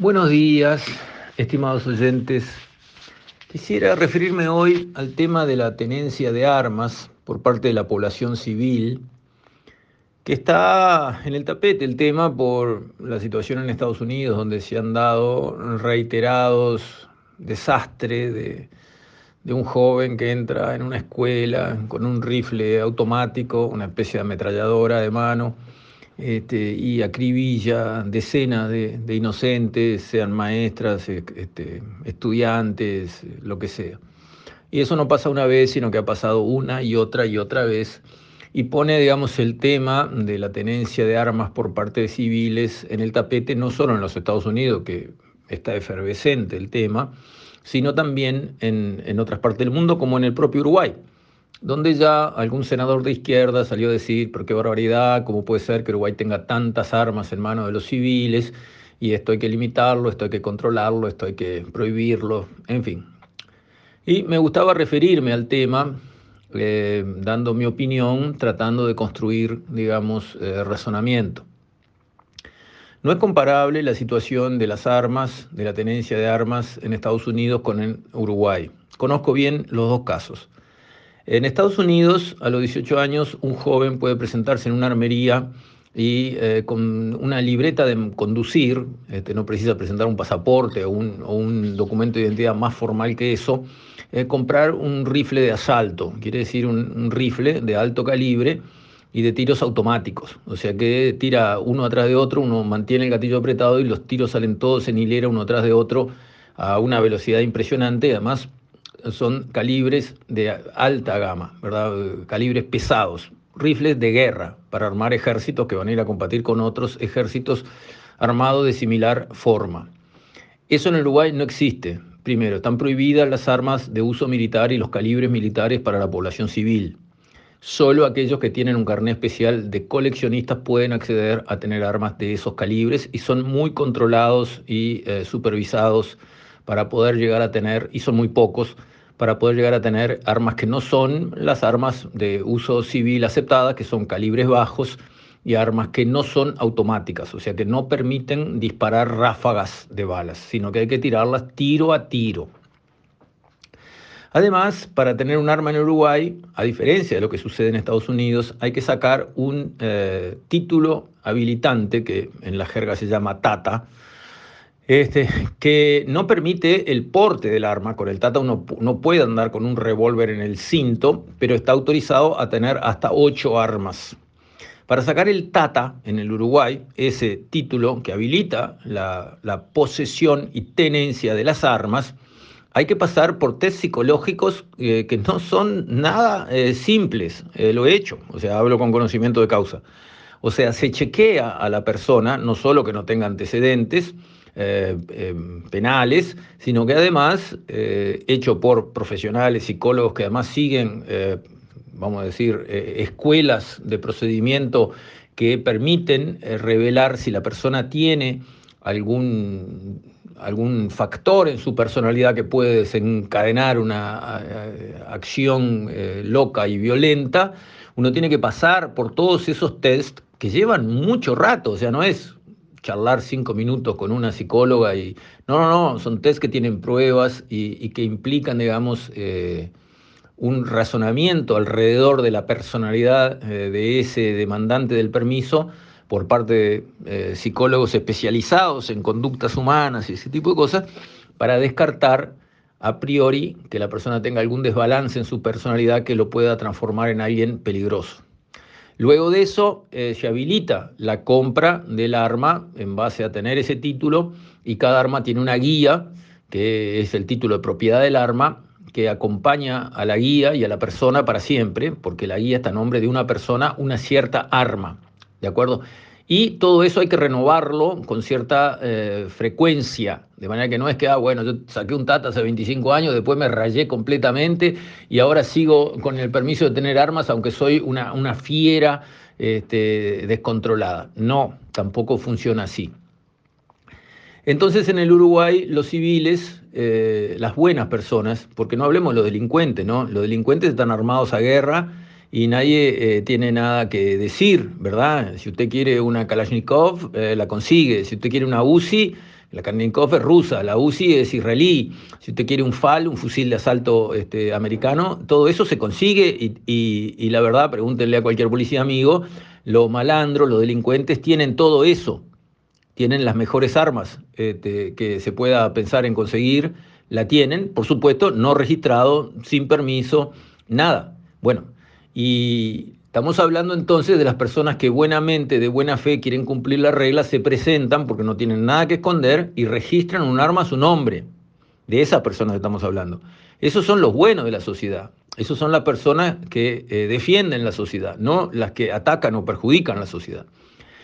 Buenos días, estimados oyentes. Quisiera referirme hoy al tema de la tenencia de armas por parte de la población civil, que está en el tapete el tema por la situación en Estados Unidos, donde se han dado reiterados desastres de, de un joven que entra en una escuela con un rifle automático, una especie de ametralladora de mano, este, y acribilla decenas de, inocentes, sean maestras, este, estudiantes, lo que sea. Y eso no pasa una vez, sino que ha pasado una y otra y otra vez. Y pone, digamos, el tema de la tenencia de armas por parte de civiles en el tapete, no solo en los Estados Unidos, que está efervescente el tema, sino también en, en otras partes del mundo, como en el propio Uruguay donde ya algún senador de izquierda salió a decir, pero qué barbaridad, cómo puede ser que Uruguay tenga tantas armas en manos de los civiles, y esto hay que limitarlo, esto hay que controlarlo, esto hay que prohibirlo, en fin. Y me gustaba referirme al tema, eh, dando mi opinión, tratando de construir, digamos, eh, razonamiento. No es comparable la situación de las armas, de la tenencia de armas en Estados Unidos con en Uruguay. Conozco bien los dos casos. En Estados Unidos, a los 18 años, un joven puede presentarse en una armería y eh, con una libreta de conducir, este, no precisa presentar un pasaporte o un, documento de identidad más formal que eso, eh, comprar un rifle de asalto, quiere decir un, rifle de alto calibre y de tiros automáticos, o sea que tira uno atrás de otro, uno mantiene el gatillo apretado y los tiros salen todos en hilera uno atrás de otro a una velocidad impresionante, además son calibres de alta gama, ¿verdad? calibres pesados, rifles de guerra para armar ejércitos que van a ir a combatir con otros ejércitos armados de similar forma. Eso en Uruguay no existe. Primero, están prohibidas las armas de uso militar y los calibres militares para la población civil. Solo aquellos que tienen un carnet especial de coleccionistas pueden acceder a tener armas de esos calibres y son muy controlados y eh, supervisados para poder llegar a tener, y son muy pocos, para poder llegar a tener armas que no son las armas de uso civil aceptadas, que son calibres bajos, y armas que no son automáticas, o sea, que no permiten disparar ráfagas de balas, sino que hay que tirarlas tiro a tiro. Además, para tener un arma en Uruguay, a diferencia de lo que sucede en Estados Unidos, hay que sacar un eh, título habilitante, que en la jerga se llama TATA, este, que no permite el porte del arma. Con el Tata uno no puede andar con un revólver en el cinto, pero está autorizado a tener hasta ocho armas. Para sacar el Tata en el Uruguay, ese título que habilita la, posesión y tenencia de las armas, hay que pasar por test psicológicos eh, que no son nada eh, simples. Eh, lo he hecho, o sea, hablo con conocimiento de causa. O sea, se chequea a la persona, no solo que no tenga antecedentes, eh, em, penales, sino que además, eh, hecho por profesionales, psicólogos que además siguen, eh, vamos a decir, escuelas de procedimiento que permiten revelar si la persona tiene algún, algún factor en su personalidad que puede desencadenar una acción loca y violenta, uno tiene que pasar por todos esos test que llevan mucho rato, o sea, no es charlar cinco minutos con una psicóloga y no, no, no, son test que tienen pruebas y, que implican, digamos, eh, un razonamiento alrededor de la personalidad eh, de ese demandante del permiso por parte de eh, psicólogos especializados en conductas humanas y ese tipo de cosas, para descartar a priori que la persona tenga algún desbalance en su personalidad que lo pueda transformar en alguien peligroso. Luego de eso eh, se habilita la compra del arma en base a tener ese título y cada arma tiene una guía, que es el título de propiedad del arma, que acompaña a la guía y a la persona para siempre, porque la guía está a nombre de una persona, una cierta arma. ¿De acuerdo? Y todo eso hay que renovarlo con cierta eh, frecuencia, de manera que no es que, ah, bueno, yo saqué un Tata hace 25 años, después me rayé completamente y ahora sigo con el permiso de tener armas, aunque soy una, una fiera este, descontrolada. No, tampoco funciona así. Entonces en el Uruguay los civiles, eh, las buenas personas, porque no hablemos de los delincuentes, ¿no? Los delincuentes están armados a guerra y nadie eh, tiene nada que decir, ¿verdad? Si usted quiere una Kalashnikov, eh, la consigue. Si usted quiere una UCI, La Karnikov es rusa, la UCI es israelí. Si usted quiere un FAL, un fusil de asalto este, americano, todo eso se consigue y, la verdad, pregúntenle a cualquier policía amigo, los malandros, los delincuentes tienen todo eso, tienen las mejores armas este, que se pueda pensar en conseguir, la tienen, por supuesto, no registrado, sin permiso, nada. Bueno, y Estamos hablando entonces de las personas que buenamente, de buena fe, quieren cumplir las reglas, se presentan porque no tienen nada que esconder y registran un arma a su nombre. De esas personas estamos hablando. Esos son los buenos de la sociedad. Esos son las personas que eh, defienden la sociedad, no las que atacan o perjudican la sociedad.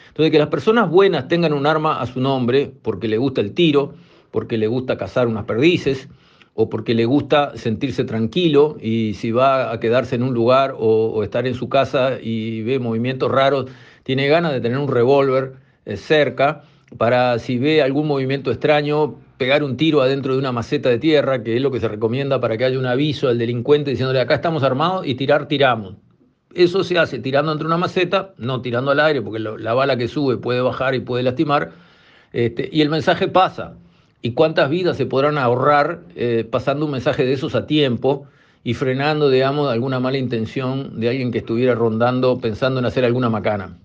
Entonces, que las personas buenas tengan un arma a su nombre porque le gusta el tiro, porque le gusta cazar unas perdices, o porque le gusta sentirse tranquilo y si va a quedarse en un lugar o, estar en su casa y ve movimientos raros, tiene ganas de tener un revólver eh, cerca para si ve algún movimiento extraño, pegar un tiro adentro de una maceta de tierra, que es lo que se recomienda para que haya un aviso al delincuente diciéndole acá estamos armados y tirar, tiramos. Eso se hace tirando entre una maceta, no tirando al aire, porque la bala que sube puede bajar y puede lastimar, este, y el mensaje pasa y cuántas vidas se podrán ahorrar eh, pasando un mensaje de esos a tiempo y frenando, digamos, alguna mala intención de alguien que estuviera rondando pensando en hacer alguna macana.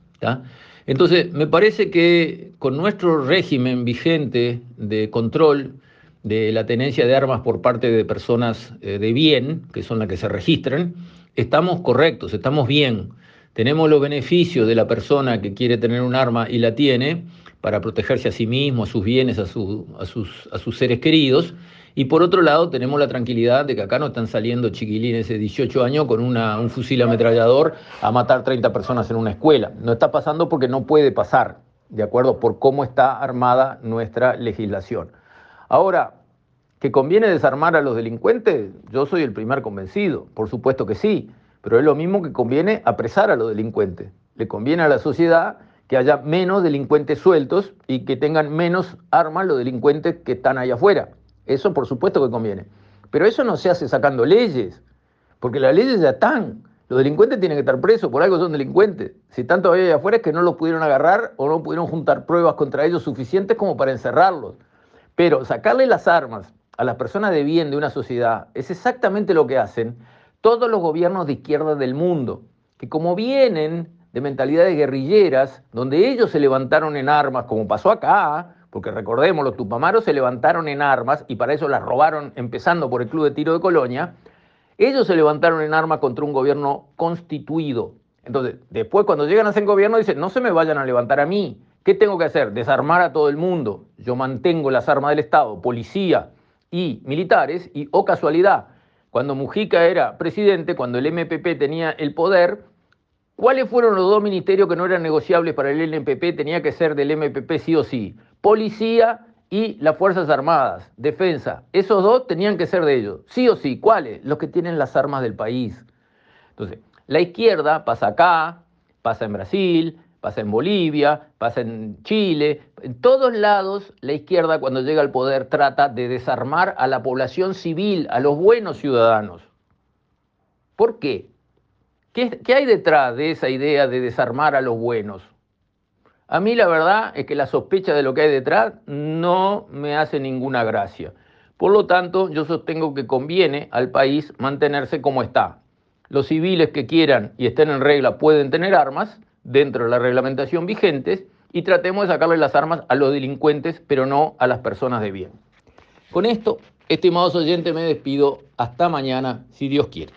Entonces, me parece que con nuestro régimen vigente de control de la tenencia de armas por parte de personas eh, de bien, que son las que se registran, estamos correctos, estamos bien. Tenemos los beneficios de la persona que quiere tener un arma y la tiene, para protegerse a sí mismo, a sus bienes, a, sus, a sus seres queridos. Y por otro lado, tenemos la tranquilidad de que acá no están saliendo chiquilines de 18 años con una, un fusil ametrallador a matar 30 personas en una escuela. No está pasando porque no puede pasar, ¿de acuerdo? Por cómo está armada nuestra legislación. Ahora, ¿que conviene desarmar a los delincuentes? Yo soy el primer convencido, por supuesto que sí, pero es lo mismo que conviene apresar a los delincuentes. Le conviene a la sociedad que haya menos delincuentes sueltos y que tengan menos armas los delincuentes que están allá afuera. Eso por supuesto que conviene. Pero eso no se hace sacando leyes, porque las leyes ya están. Los delincuentes tienen que estar presos, por algo son delincuentes. Si están todavía allá afuera es que no los pudieron agarrar o no pudieron juntar pruebas contra ellos suficientes como para encerrarlos. Pero sacarle las armas a las personas de bien de una sociedad es exactamente lo que hacen todos los gobiernos de izquierda del mundo, que como vienen de mentalidades guerrilleras, donde ellos se levantaron en armas, como pasó acá, porque recordemos, los tupamaros se levantaron en armas y para eso las robaron, empezando por el Club de Tiro de Colonia, ellos se levantaron en armas contra un gobierno constituido. Entonces, después cuando llegan a ser gobierno dicen, no se me vayan a levantar a mí, ¿qué tengo que hacer? Desarmar a todo el mundo. Yo mantengo las armas del Estado, policía y militares, y, oh casualidad, cuando Mujica era presidente, cuando el MPP tenía el poder, ¿Cuáles fueron los dos ministerios que no eran negociables para el NPP? Tenía que ser del MPP sí o sí. Policía y las Fuerzas Armadas, defensa. Esos dos tenían que ser de ellos. Sí o sí. ¿Cuáles? Los que tienen las armas del país. Entonces, la izquierda pasa acá, pasa en Brasil, pasa en Bolivia, pasa en Chile. En todos lados, la izquierda cuando llega al poder trata de desarmar a la población civil, a los buenos ciudadanos. ¿Por qué? ¿Qué, hay detrás de esa idea de desarmar a los buenos? A mí la verdad es que la sospecha de lo que hay detrás no me hace ninguna gracia. Por lo tanto, yo sostengo que conviene al país mantenerse como está. Los civiles que quieran y estén en regla pueden tener armas dentro de la reglamentación vigente y tratemos de sacarle las armas a los delincuentes, pero no a las personas de bien. Con esto, estimados oyentes, me despido. Hasta mañana, si Dios quiere.